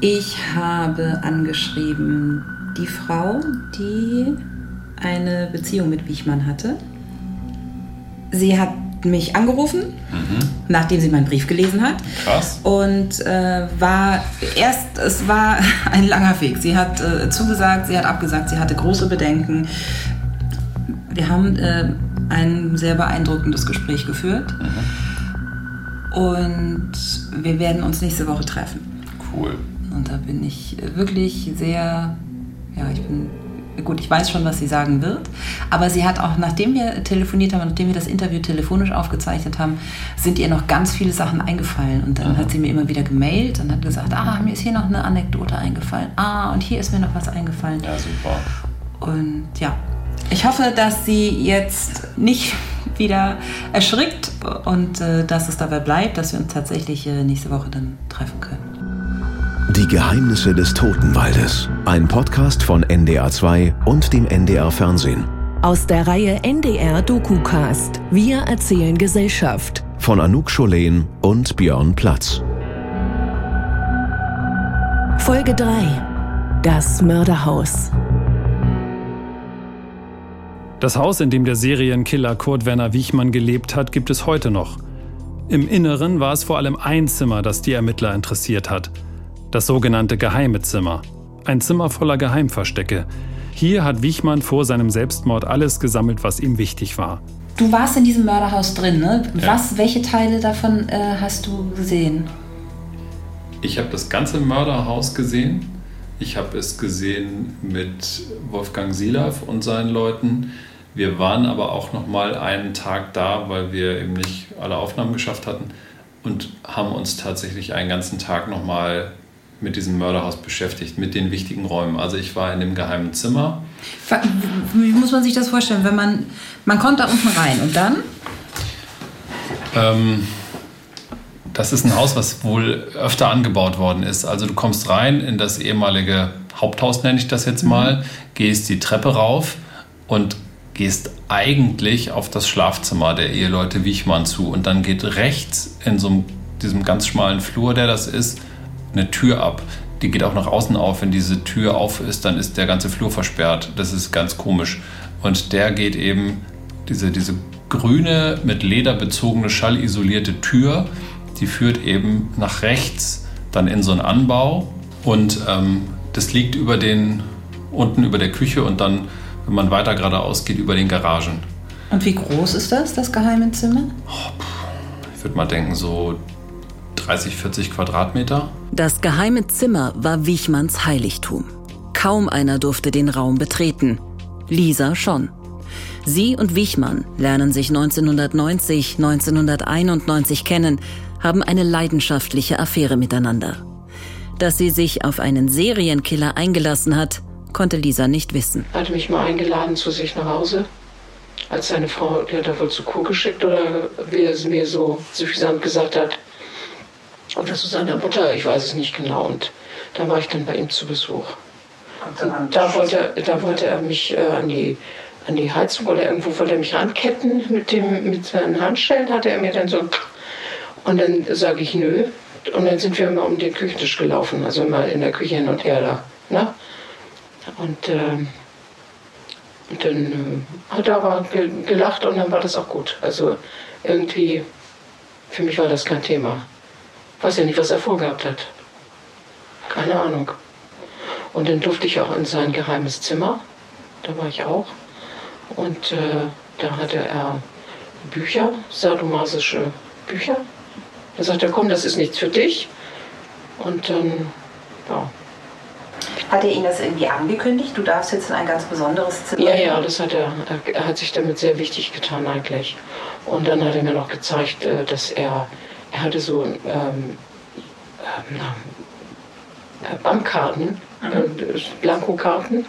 Ich habe angeschrieben die Frau, die eine Beziehung mit Wichmann hatte. Sie hat mich angerufen, mhm. nachdem sie meinen Brief gelesen hat. Krass. Und äh, war erst, es war ein langer Weg. Sie hat äh, zugesagt, sie hat abgesagt, sie hatte große Bedenken. Wir haben äh, ein sehr beeindruckendes Gespräch geführt. Mhm. Und wir werden uns nächste Woche treffen. Cool. Und da bin ich wirklich sehr, ja, ich bin gut, ich weiß schon, was sie sagen wird, aber sie hat auch, nachdem wir telefoniert haben, nachdem wir das Interview telefonisch aufgezeichnet haben, sind ihr noch ganz viele Sachen eingefallen. Und dann mhm. hat sie mir immer wieder gemailt und hat gesagt, ah, mir ist hier noch eine Anekdote eingefallen. Ah, und hier ist mir noch was eingefallen. Ja, super. Und ja, ich hoffe, dass sie jetzt nicht wieder erschrickt und äh, dass es dabei bleibt, dass wir uns tatsächlich äh, nächste Woche dann treffen können. Die Geheimnisse des Totenwaldes. Ein Podcast von NDR2 und dem NDR Fernsehen. Aus der Reihe NDR DokuCast. Wir erzählen Gesellschaft. Von Anouk Scholen und Björn Platz. Folge 3. Das Mörderhaus. Das Haus, in dem der Serienkiller Kurt Werner Wiechmann gelebt hat, gibt es heute noch. Im Inneren war es vor allem ein Zimmer, das die Ermittler interessiert hat – das sogenannte geheime Zimmer. Ein Zimmer voller Geheimverstecke. Hier hat Wichmann vor seinem Selbstmord alles gesammelt, was ihm wichtig war. Du warst in diesem Mörderhaus drin, ne? Ja. Was, welche Teile davon äh, hast du gesehen? Ich habe das ganze Mörderhaus gesehen. Ich habe es gesehen mit Wolfgang Silav und seinen Leuten. Wir waren aber auch noch mal einen Tag da, weil wir eben nicht alle Aufnahmen geschafft hatten und haben uns tatsächlich einen ganzen Tag noch mal mit diesem Mörderhaus beschäftigt, mit den wichtigen Räumen. Also ich war in dem geheimen Zimmer. Wie muss man sich das vorstellen, wenn man, man kommt da unten rein und dann? Ähm, das ist ein Haus, was wohl öfter angebaut worden ist. Also du kommst rein in das ehemalige Haupthaus, nenne ich das jetzt mhm. mal, mhm. gehst die Treppe rauf und gehst eigentlich auf das Schlafzimmer der Eheleute Wiechmann zu. Und dann geht rechts in so einem, diesem ganz schmalen Flur, der das ist, eine Tür ab. Die geht auch nach außen auf. Wenn diese Tür auf ist, dann ist der ganze Flur versperrt. Das ist ganz komisch. Und der geht eben, diese, diese grüne, mit Leder bezogene, schallisolierte Tür, die führt eben nach rechts dann in so einen Anbau. Und ähm, das liegt über den, unten über der Küche und dann, wenn man weiter geradeaus geht, über den Garagen. Und wie groß ist das, das geheime Zimmer? Oh, ich würde mal denken, so 30, 40 Quadratmeter. Das geheime Zimmer war Wichmanns Heiligtum. Kaum einer durfte den Raum betreten. Lisa schon. Sie und Wichmann lernen sich 1990, 1991 kennen, haben eine leidenschaftliche Affäre miteinander. Dass sie sich auf einen Serienkiller eingelassen hat, konnte Lisa nicht wissen. Er hatte mich mal eingeladen zu sich nach Hause, als seine Frau, die hat er wohl zu Kur geschickt oder wie er es mir so suffisant gesagt hat, oder zu seiner Mutter, ich weiß es nicht genau. Und da war ich dann bei ihm zu Besuch. Und da wollte, da wollte er mich äh, an, die, an die Heizung oder irgendwo wollte er mich ranketten mit, dem, mit seinen Handschellen, hatte er mir dann so. Und dann sage ich nö. Und dann sind wir immer um den Küchentisch gelaufen, also immer in der Küche hin und her da. Ne? Und, äh, und dann äh, hat er aber gelacht und dann war das auch gut. Also irgendwie, für mich war das kein Thema. Weiß ja nicht, was er vorgehabt hat. Keine Ahnung. Und dann durfte ich auch in sein geheimes Zimmer. Da war ich auch. Und äh, da hatte er Bücher, sadomasische Bücher. Da sagte er, komm, das ist nichts für dich. Und dann, ja. Hat er Ihnen das irgendwie angekündigt? Du darfst jetzt in ein ganz besonderes Zimmer? Ja, ja, das hat er. Er hat sich damit sehr wichtig getan eigentlich. Und dann hat er mir noch gezeigt, äh, dass er er hatte so ähm, ähm, äh, Bankkarten, mhm. äh, Blankokarten.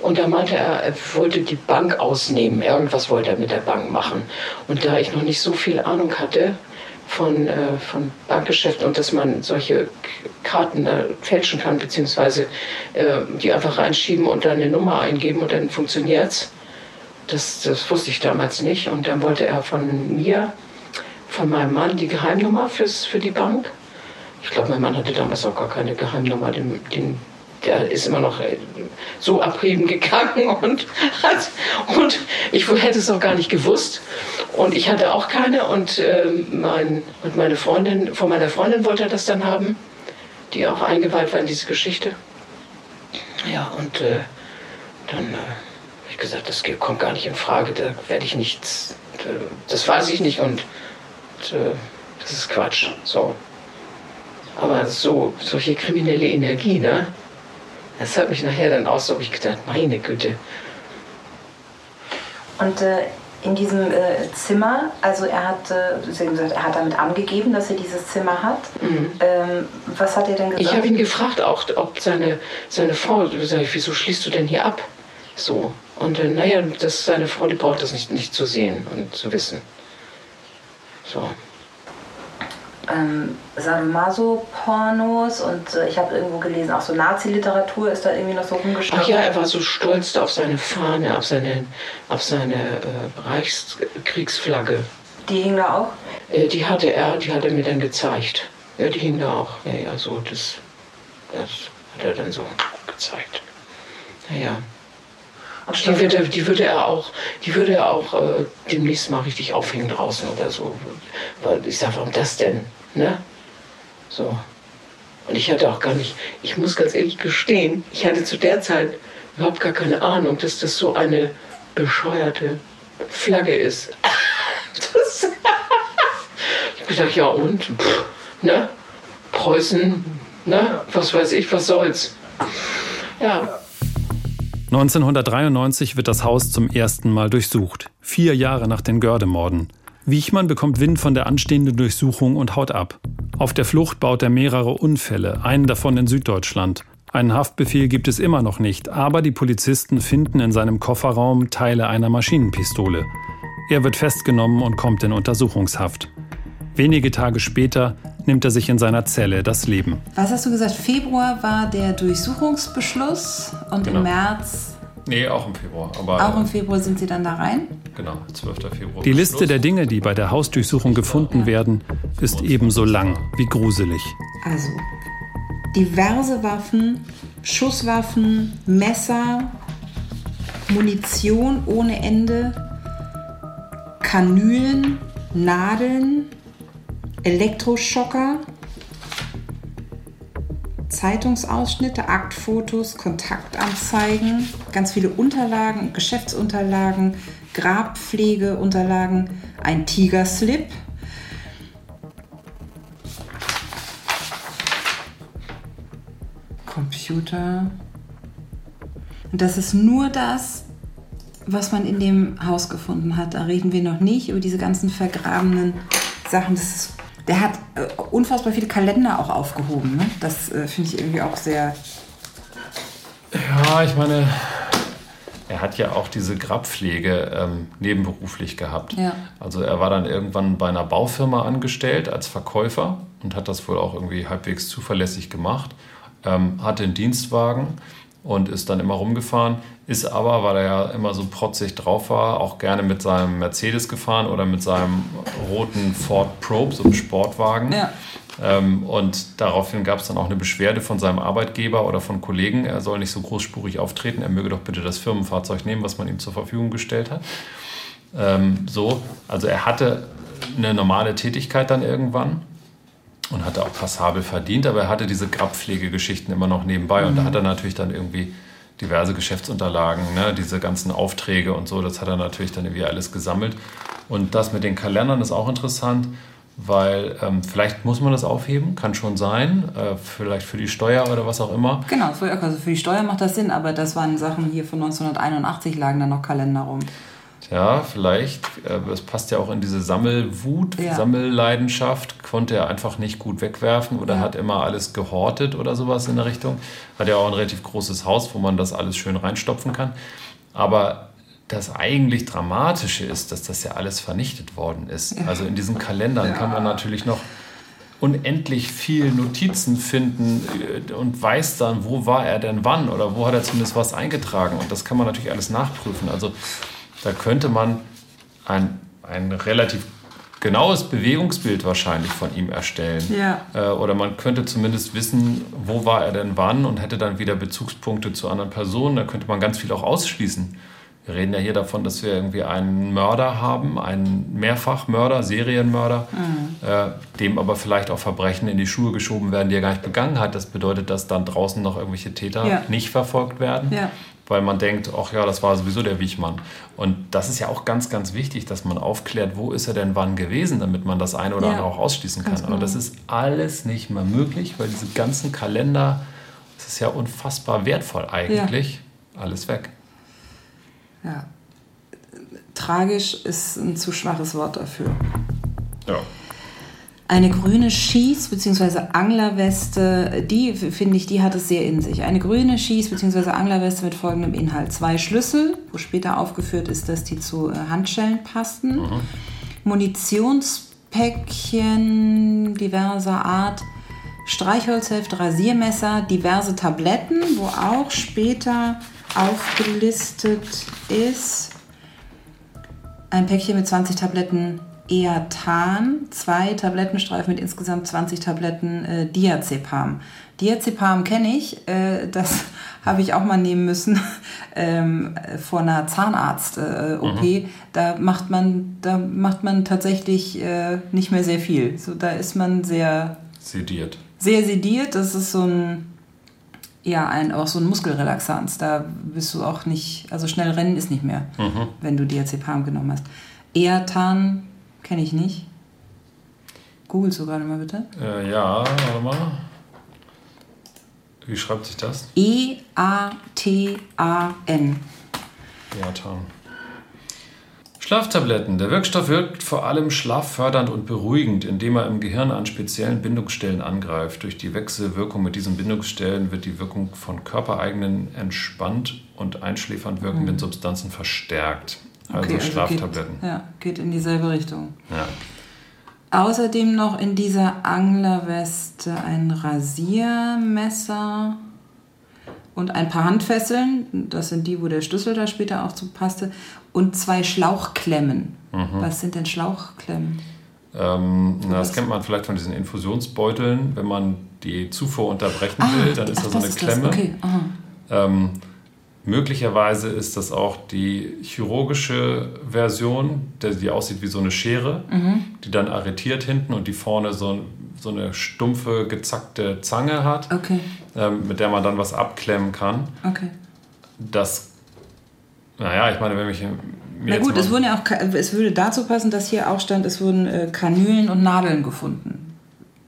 Und da meinte er, er wollte die Bank ausnehmen. Irgendwas wollte er mit der Bank machen. Und da ich noch nicht so viel Ahnung hatte von, äh, von Bankgeschäften und dass man solche Karten äh, fälschen kann, beziehungsweise äh, die einfach reinschieben und dann eine Nummer eingeben und dann funktioniert's. Das, das wusste ich damals nicht. Und dann wollte er von mir von meinem Mann die Geheimnummer fürs, für die Bank. Ich glaube, mein Mann hatte damals auch gar keine Geheimnummer. Den, den, der ist immer noch äh, so abheben gegangen und, hat, und ich hätte es auch gar nicht gewusst. Und ich hatte auch keine und, äh, mein, und meine Freundin, von meiner Freundin wollte er das dann haben, die auch eingeweiht war in diese Geschichte. Ja, und äh, dann äh, habe ich gesagt, das kommt gar nicht in Frage, da werde ich nichts, das weiß ich nicht und, und äh, das ist Quatsch. So. Aber so, solche kriminelle Energie, ne? Das hat mich nachher dann auch so, ich gedacht, meine Güte. Und äh, in diesem äh, Zimmer, also er hat, äh, gesagt, er hat damit angegeben, dass er dieses Zimmer hat. Mhm. Ähm, was hat er denn gesagt? Ich habe ihn gefragt, auch ob seine, seine Frau, sag ich, wieso schließt du denn hier ab? So. Und äh, naja, das, seine Frau, die braucht das nicht, nicht zu sehen und zu wissen. So ähm, Sadomaso-Pornos und äh, ich habe irgendwo gelesen, auch so Nazi-Literatur ist da irgendwie noch so rumgeschaut. Ach ja, er war so stolz auf seine Fahne, auf seine, auf seine äh, Reichskriegsflagge. Die hing da auch? Äh, die hatte er, die hat er mir dann gezeigt. Ja, die hing da auch. Ja, ja, so, das, das hat er dann so gezeigt. Naja. Die würde, die würde er auch, die würde er auch äh, demnächst mal richtig aufhängen draußen oder so. Weil ich sage, warum das denn? Ne? So. Und ich hatte auch gar nicht, ich muss ganz ehrlich gestehen, ich hatte zu der Zeit überhaupt gar keine Ahnung, dass das so eine bescheuerte Flagge ist. Das ich dachte, ja und? Pff, ne? Preußen, ne? Was weiß ich, was soll's? Ja. 1993 wird das Haus zum ersten Mal durchsucht, vier Jahre nach den Gördemorden. Wiechmann bekommt Wind von der anstehenden Durchsuchung und haut ab. Auf der Flucht baut er mehrere Unfälle, einen davon in Süddeutschland. Einen Haftbefehl gibt es immer noch nicht, aber die Polizisten finden in seinem Kofferraum Teile einer Maschinenpistole. Er wird festgenommen und kommt in Untersuchungshaft. Wenige Tage später nimmt er sich in seiner Zelle das Leben. Was hast du gesagt? Februar war der Durchsuchungsbeschluss und genau. im März Nee, auch im Februar. Aber auch im Februar sind Sie dann da rein? Genau, 12. Februar. Die Liste der Dinge, die bei der Hausdurchsuchung gefunden werden, ist ebenso lang wie gruselig. Also, diverse Waffen, Schusswaffen, Messer, Munition ohne Ende, Kanülen, Nadeln, Elektroschocker, Zeitungsausschnitte, Aktfotos, Kontaktanzeigen, ganz viele Unterlagen, Geschäftsunterlagen, Grabpflegeunterlagen, ein Tigerslip. Computer. Und das ist nur das, was man in dem Haus gefunden hat. Da reden wir noch nicht über diese ganzen vergrabenen Sachen. Das ist der hat äh, unfassbar viele Kalender auch aufgehoben. Ne? Das äh, finde ich irgendwie auch sehr. Ja, ich meine, er hat ja auch diese Grabpflege ähm, nebenberuflich gehabt. Ja. Also er war dann irgendwann bei einer Baufirma angestellt als Verkäufer und hat das wohl auch irgendwie halbwegs zuverlässig gemacht. Ähm, hatte einen Dienstwagen und ist dann immer rumgefahren, ist aber, weil er ja immer so protzig drauf war, auch gerne mit seinem Mercedes gefahren oder mit seinem roten Ford Probe, so einem Sportwagen. Ja. Ähm, und daraufhin gab es dann auch eine Beschwerde von seinem Arbeitgeber oder von Kollegen, er soll nicht so großspurig auftreten, er möge doch bitte das Firmenfahrzeug nehmen, was man ihm zur Verfügung gestellt hat. Ähm, so, also er hatte eine normale Tätigkeit dann irgendwann und hatte auch passabel verdient, aber er hatte diese Grabpflegegeschichten immer noch nebenbei mhm. und da hat er natürlich dann irgendwie diverse Geschäftsunterlagen, ne, diese ganzen Aufträge und so, das hat er natürlich dann irgendwie alles gesammelt. Und das mit den Kalendern ist auch interessant, weil ähm, vielleicht muss man das aufheben, kann schon sein, äh, vielleicht für die Steuer oder was auch immer. Genau, also für die Steuer macht das Sinn, aber das waren Sachen hier von 1981 lagen da noch Kalender rum. Ja, vielleicht. Es passt ja auch in diese Sammelwut, ja. Sammelleidenschaft. Konnte er einfach nicht gut wegwerfen oder ja. hat immer alles gehortet oder sowas in der Richtung. Hat ja auch ein relativ großes Haus, wo man das alles schön reinstopfen kann. Aber das eigentlich Dramatische ist, dass das ja alles vernichtet worden ist. Also in diesen Kalendern ja. kann man natürlich noch unendlich viel Notizen finden äh, und weiß dann, wo war er denn wann oder wo hat er zumindest was eingetragen. Und das kann man natürlich alles nachprüfen. Also da könnte man ein, ein relativ genaues Bewegungsbild wahrscheinlich von ihm erstellen. Ja. Äh, oder man könnte zumindest wissen, wo war er denn wann und hätte dann wieder Bezugspunkte zu anderen Personen. Da könnte man ganz viel auch ausschließen. Wir reden ja hier davon, dass wir irgendwie einen Mörder haben, einen Mehrfachmörder, Serienmörder, mhm. äh, dem aber vielleicht auch Verbrechen in die Schuhe geschoben werden, die er gar nicht begangen hat. Das bedeutet, dass dann draußen noch irgendwelche Täter Ja. nicht verfolgt werden, Ja. Weil man denkt, ach ja, das war sowieso der Wiechmann. Und das ist ja auch ganz, ganz wichtig, dass man aufklärt, wo ist er denn wann gewesen, damit man das eine oder Ja. andere auch ausschließen kann. Ganz Aber genau. das ist alles nicht mehr möglich, weil diese ganzen Kalender, das ist ja unfassbar wertvoll eigentlich, alles weg. Ja. Tragisch ist ein zu schwaches Wort dafür. Ja. Eine grüne Schieß- bzw. Anglerweste, die finde ich, die hat es sehr in sich. Eine grüne Schieß- bzw. Anglerweste mit folgendem Inhalt. Zwei Schlüssel, wo später aufgeführt ist, dass die zu äh, Handschellen passten. Munitionspäckchen diverser Art. Streichholzheft, Rasiermesser, diverse Tabletten, wo auch später aufgelistet ist ein Päckchen mit 20 Tabletten Eatan, zwei Tablettenstreifen mit insgesamt 20 Tabletten äh, Diazepam. Diazepam kenne ich, äh, das habe ich auch mal nehmen müssen ähm, äh, vor einer Zahnarzt-OP. Da macht man, da macht man tatsächlich äh, nicht mehr sehr viel. So, da ist man sehr Sediert. sehr sediert. Das ist so ein, ja, ein, auch so ein Muskelrelaxanz. Da bist du auch nicht, also schnell rennen ist nicht mehr, wenn du Diazepam genommen hast. Eatan kenne ich nicht. Google so gerade mal bitte. Äh, ja, warte mal. Wie schreibt sich das? E-A-T-A-N. Eatan. Schlaftabletten. Der Wirkstoff wirkt vor allem schlaffördernd und beruhigend, indem er im Gehirn an speziellen Bindungsstellen angreift. Durch die Wechselwirkung mit diesen Bindungsstellen wird die Wirkung von körpereigenen entspannt und einschläfernd wirkenden Substanzen verstärkt. Also Schlaftabletten. Geht, ja, geht in dieselbe Richtung. Ja. Außerdem noch in dieser Anglerweste ein Rasiermesser und ein paar Handfesseln. Das sind die, wo der Schlüssel da später auch zu passte. Und zwei Schlauchklemmen. Was sind denn Schlauchklemmen? Ähm, na, das kennt man vielleicht von diesen Infusionsbeuteln. Wenn man die Zufuhr unterbrechen will, dann ist ach, da so das eine Klemme. Das. Okay. Ähm, möglicherweise ist das auch die chirurgische Version, die aussieht wie so eine Schere, Mhm. die dann arretiert hinten und die vorne so, so eine stumpfe, gezackte Zange hat, Okay, ähm, mit der man dann was abklemmen kann. okay. Das, naja, ich meine, wenn mich Na gut, es, wurden ja auch, es würde dazu passen, dass hier auch stand, es wurden äh, Kanülen und Nadeln gefunden.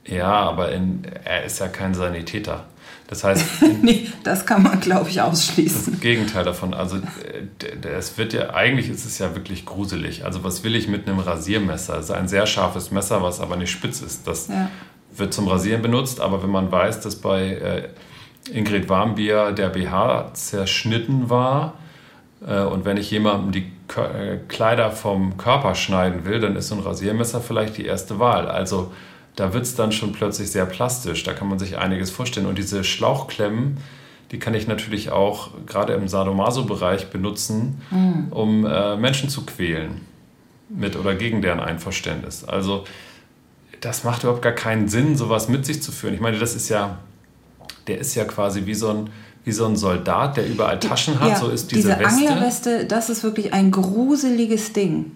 Ja, aber in, er ist ja kein Sanitäter. Das heißt, nee, das kann man, glaube ich, ausschließen. Das Gegenteil davon. Also es wird ja, eigentlich ist es ja wirklich gruselig. Also was will ich mit einem Rasiermesser? Es ist ein sehr scharfes Messer, was aber nicht spitz ist. Das Ja. wird zum Rasieren benutzt, aber wenn man weiß, dass bei äh, Ingrid Warmbier der BH zerschnitten war äh, und wenn ich jemandem die äh, Kleider vom Körper schneiden will, dann ist so ein Rasiermesser vielleicht die erste Wahl. Also da wird es dann schon plötzlich sehr plastisch. Da kann man sich einiges vorstellen. Und diese Schlauchklemmen, die kann ich natürlich auch gerade im Sadomaso-Bereich benutzen, um äh, Menschen zu quälen. Mit oder gegen deren Einverständnis. Also das macht überhaupt gar keinen Sinn, sowas mit sich zu führen. Ich meine, das ist ja, der ist ja quasi wie so ein, wie so ein Soldat, der überall Taschen hat. Ja, so ist diese, Weste. Anglerweste, das ist wirklich ein gruseliges Ding.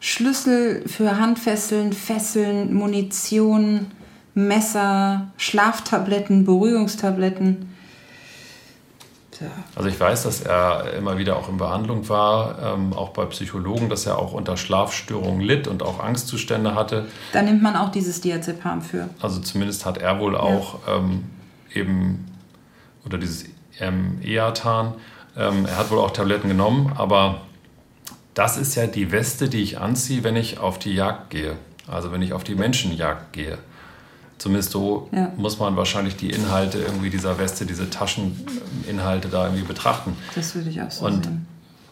Schlüssel für Handfesseln, Fesseln, Munition, Messer, Schlaftabletten, Beruhigungstabletten. Also ich weiß, dass er immer wieder auch in Behandlung war, ähm, auch bei Psychologen, dass er auch unter Schlafstörungen litt und auch Angstzustände hatte. Da nimmt man auch dieses Diazepam für. Also zumindest hat er wohl auch ähm, eben, oder dieses ähm, Eatan, ähm, er hat wohl auch Tabletten genommen, aber das ist ja die Weste, die ich anziehe, wenn ich auf die Jagd gehe. Also wenn ich auf die Menschenjagd gehe. Zumindest so Ja. muss man wahrscheinlich die Inhalte irgendwie dieser Weste, diese Tascheninhalte da irgendwie betrachten. Das würde ich auch so Und sehen.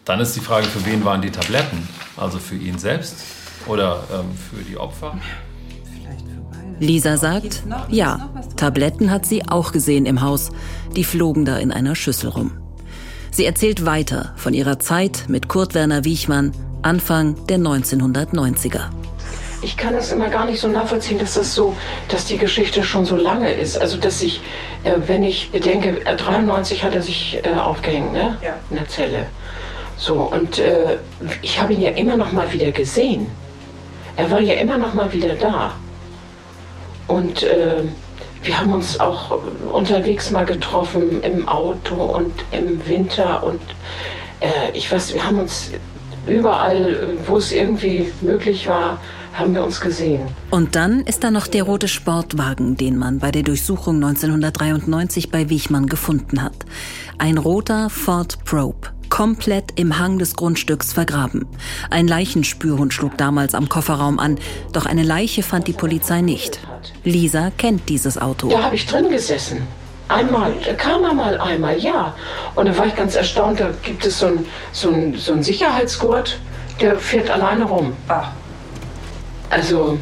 dann ist die Frage, für wen waren die Tabletten? Also für ihn selbst oder ähm, für die Opfer? Vielleicht für beide. Lisa sagt, ja? Tabletten hat sie auch gesehen im Haus. Die flogen da in einer Schüssel rum. Sie erzählt weiter von ihrer Zeit mit Kurt Werner Wiechmann, Anfang der 1990er. ich kann es immer gar nicht so nachvollziehen, dass das so, dass die Geschichte schon so lange ist. Also dass ich, äh, wenn ich denke, 93 hat er sich äh, aufgehängt, ne? Ja. In der Zelle. So, und äh, ich habe ihn ja immer noch mal wieder gesehen. Er war ja immer noch mal wieder da. Und äh, wir haben uns auch unterwegs mal getroffen im Auto und im Winter und äh, ich weiß, wir haben uns überall, wo es irgendwie möglich war, haben wir uns gesehen. Und dann ist da noch der rote Sportwagen, den man bei der Durchsuchung 1993 bei Wichmann gefunden hat. Ein roter Ford Probe komplett im Hang des Grundstücks vergraben. Ein Leichenspürhund schlug damals am Kofferraum an, doch eine Leiche fand die Polizei nicht. Lisa kennt dieses Auto. Da habe ich drin gesessen. Einmal, da kam er mal einmal, ja. Und da war ich ganz erstaunt, da gibt es so einen so ein, so ein Sicherheitsgurt, der fährt alleine rum. Ach. Also,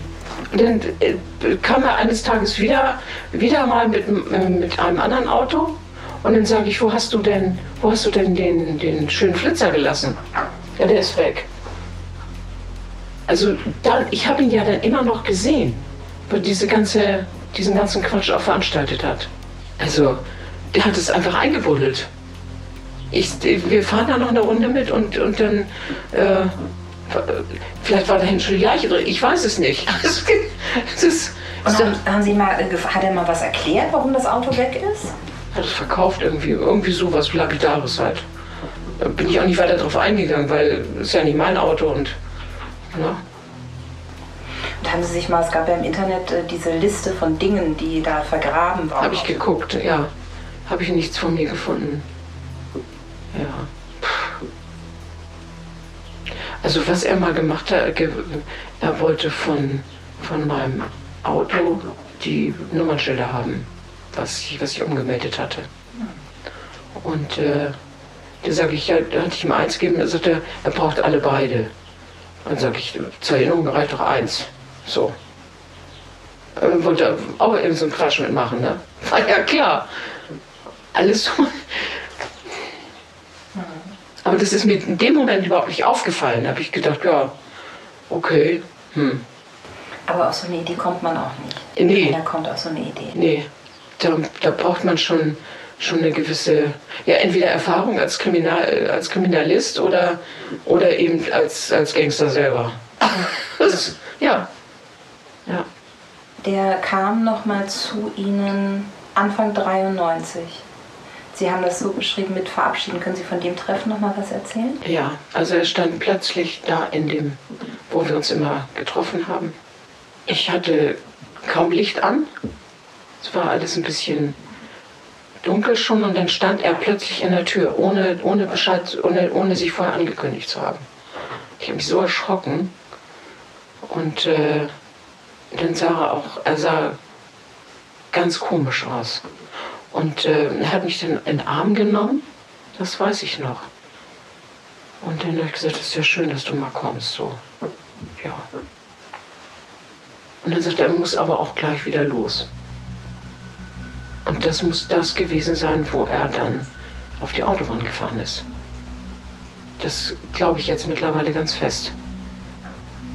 dann äh, kam er eines Tages wieder, wieder mal mit, äh, mit einem anderen Auto. Und dann sage ich, wo hast du denn, wo hast du denn den, den schönen Flitzer gelassen? Ja, der ist weg. Also dann, ich habe ihn ja dann immer noch gesehen, weil diese ganze, diesen ganzen Quatsch auch veranstaltet hat. Also, der hat es einfach eingebuddelt. Ich, wir fahren da noch eine Runde mit und, und dann, äh, vielleicht war dahin schon die Leiche drin, ich weiß es nicht. Es ist, und haben, haben, Sie mal, hat er mal was erklärt, warum das Auto weg ist? Hat es verkauft irgendwie, irgendwie sowas Lapidares halt. Da bin ich auch nicht weiter drauf eingegangen, weil es ist ja nicht mein Auto und, ne? Und haben Sie sich mal, es gab ja im Internet äh, diese Liste von Dingen, die da vergraben waren. Habe ich geguckt, ja. Habe ich nichts von mir gefunden. Ja. Also was er mal gemacht hat, er wollte von, von meinem Auto die Nummernschilder haben, was ich, was ich umgemeldet hatte. Und äh, da sage ich, ja, da hatte ich ihm eins gegeben, er sagte, er braucht alle beide. Dann sage ich, zur Erinnerung reicht doch eins. So. Äh, wollte auch eben so einen Quatsch mitmachen, ne? War ja klar. Alles so. Aber das ist mir in dem Moment überhaupt nicht aufgefallen. Da habe ich gedacht, ja, okay. Hm. Aber auf so eine Idee kommt man auch nicht. Nee. Da kommt auf so eine Idee. Nee. Da, da braucht man schon, schon eine gewisse, ja, entweder Erfahrung als, Kriminal, als Kriminalist oder, oder eben als, als Gangster selber. Das, ja. Ja. Der kam nochmal zu Ihnen Anfang 93. Sie haben das so beschrieben mit Verabschieden. Können Sie von dem Treffen noch mal was erzählen? Ja, also er stand plötzlich da in dem, wo wir uns immer getroffen haben. Ich hatte kaum Licht an. Es war alles ein bisschen dunkel schon und dann stand er plötzlich in der Tür, ohne, ohne Bescheid, ohne, ohne sich vorher angekündigt zu haben. Ich habe mich so erschrocken und äh, dann sah er auch, er sah ganz komisch aus. Und äh, er hat mich dann in den Arm genommen, das weiß ich noch. Und dann habe ich gesagt, es ist ja schön, dass du mal kommst. So. Ja. Und dann sagt er, er muss aber auch gleich wieder los. Und das muss das gewesen sein, wo er dann auf die Autobahn gefahren ist. Das glaube ich jetzt mittlerweile ganz fest.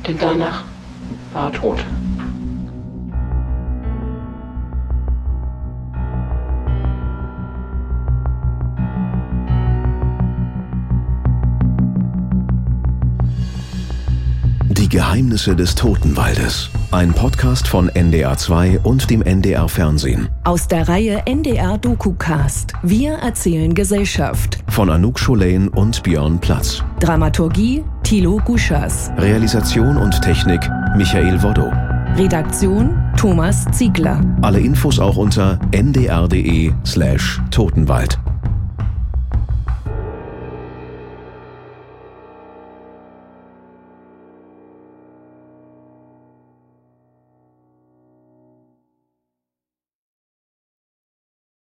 Denn danach war er tot. Geheimnisse des Totenwaldes. Ein Podcast von NDR2 und dem NDR Fernsehen. Aus der Reihe NDR DokuCast. Wir erzählen Gesellschaft. Von Anouk Scholain und Björn Platz. Dramaturgie Thilo Guschas. Realisation und Technik Michael Woddo. Redaktion Thomas Ziegler. Alle Infos auch unter ndr.de slash Totenwald.